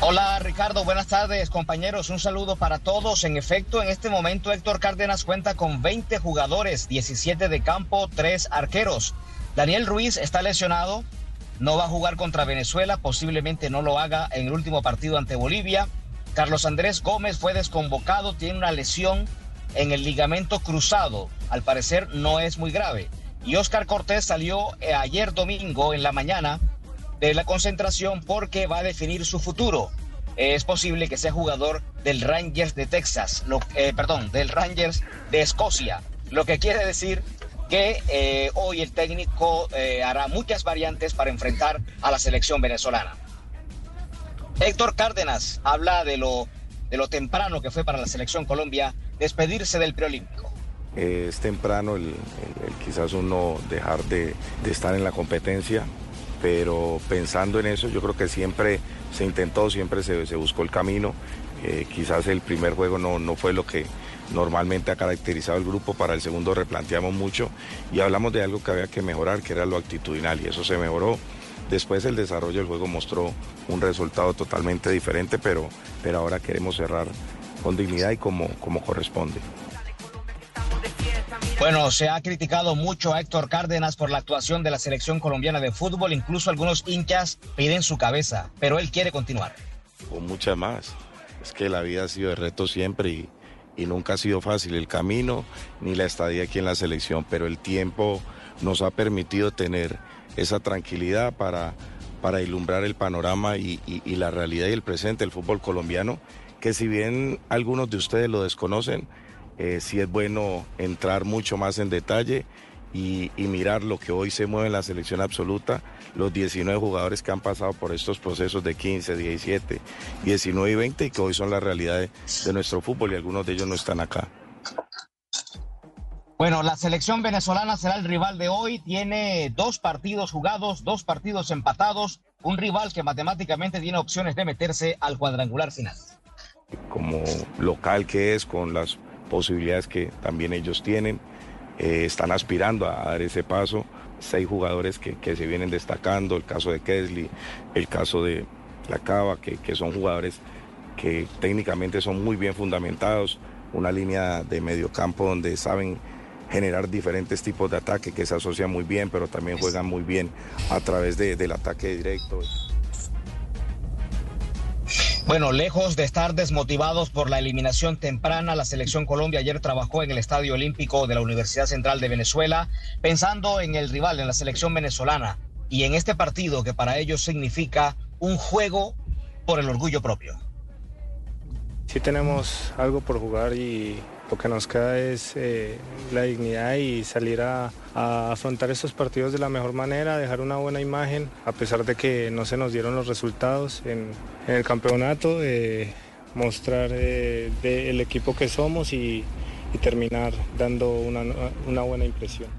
Hola Ricardo, buenas tardes compañeros, un saludo para todos. En efecto, en este momento Héctor Cárdenas cuenta con 20 jugadores, 17 de campo, 3 arqueros. Daniel Ruiz está lesionado, no va a jugar contra Venezuela, posiblemente no lo haga en el último partido ante Bolivia. Carlos Andrés Gómez fue desconvocado, tiene una lesión en el ligamento cruzado, al parecer no es muy grave. Y Oscar Cortés salió eh, ayer domingo en la mañana de la concentración porque va a definir su futuro. Es posible que sea jugador del Rangers de Texas, eh, perdón, del Rangers de Escocia, lo que quiere decir que eh, hoy el técnico eh, hará muchas variantes para enfrentar a la selección venezolana. Héctor Cárdenas habla de lo, de lo temprano que fue para la selección Colombia despedirse del preolímpico. es temprano el, quizás uno dejar de, de estar en la competencia pero pensando en eso yo creo que siempre se intentó, siempre se, buscó el camino. Eh, quizás el primer juego no, no fue lo que normalmente ha caracterizado el grupo, para el segundo replanteamos mucho y hablamos de algo que había que mejorar, que era lo actitudinal y eso se mejoró. Después el desarrollo del juego mostró un resultado totalmente diferente, pero, pero ahora queremos cerrar con dignidad y como, como corresponde. Bueno, se ha criticado mucho a Héctor Cárdenas por la actuación de la selección colombiana de fútbol. Incluso algunos hinchas piden su cabeza, pero él quiere continuar. Con muchas más. Es que la vida ha sido de reto siempre y, y nunca ha sido fácil el camino ni la estadía aquí en la selección, pero el tiempo nos ha permitido tener esa tranquilidad para, para ilumbrar el panorama y, y la realidad y el presente del fútbol colombiano, que si bien algunos de ustedes lo desconocen, eh, sí es bueno entrar mucho más en detalle y, mirar lo que hoy se mueve en la selección absoluta, los 19 jugadores que han pasado por estos procesos de 15, 17, 19 y 20 y que hoy son la realidad de, de nuestro fútbol y algunos de ellos no están acá. Bueno, la selección venezolana será el rival de hoy. Tiene dos partidos jugados, dos partidos empatados. Un rival que matemáticamente tiene opciones de meterse al cuadrangular final. Como local que es, con las posibilidades que también ellos tienen. Eh, están aspirando a, dar ese paso. Seis jugadores que, se vienen destacando, el caso de Kesley, el caso de La Cava, que, que son jugadores que técnicamente son muy bien fundamentados, una línea de medio campo donde saben generar diferentes tipos de ataque que se asocian muy bien, pero también juegan muy bien a través del ataque directo. Bueno, lejos de estar desmotivados por la eliminación temprana, la selección Colombia ayer trabajó en el Estadio Olímpico de la Universidad Central de Venezuela, pensando en el rival, en la selección venezolana, y en este partido que para ellos significa un juego por el orgullo propio. Sí tenemos algo por jugar y lo que nos queda es eh, la dignidad y salir a, afrontar estos partidos de la mejor manera, dejar una buena imagen, a pesar de que no se nos dieron los resultados en, el campeonato, mostrar eh, el equipo que somos y, terminar dando una buena impresión.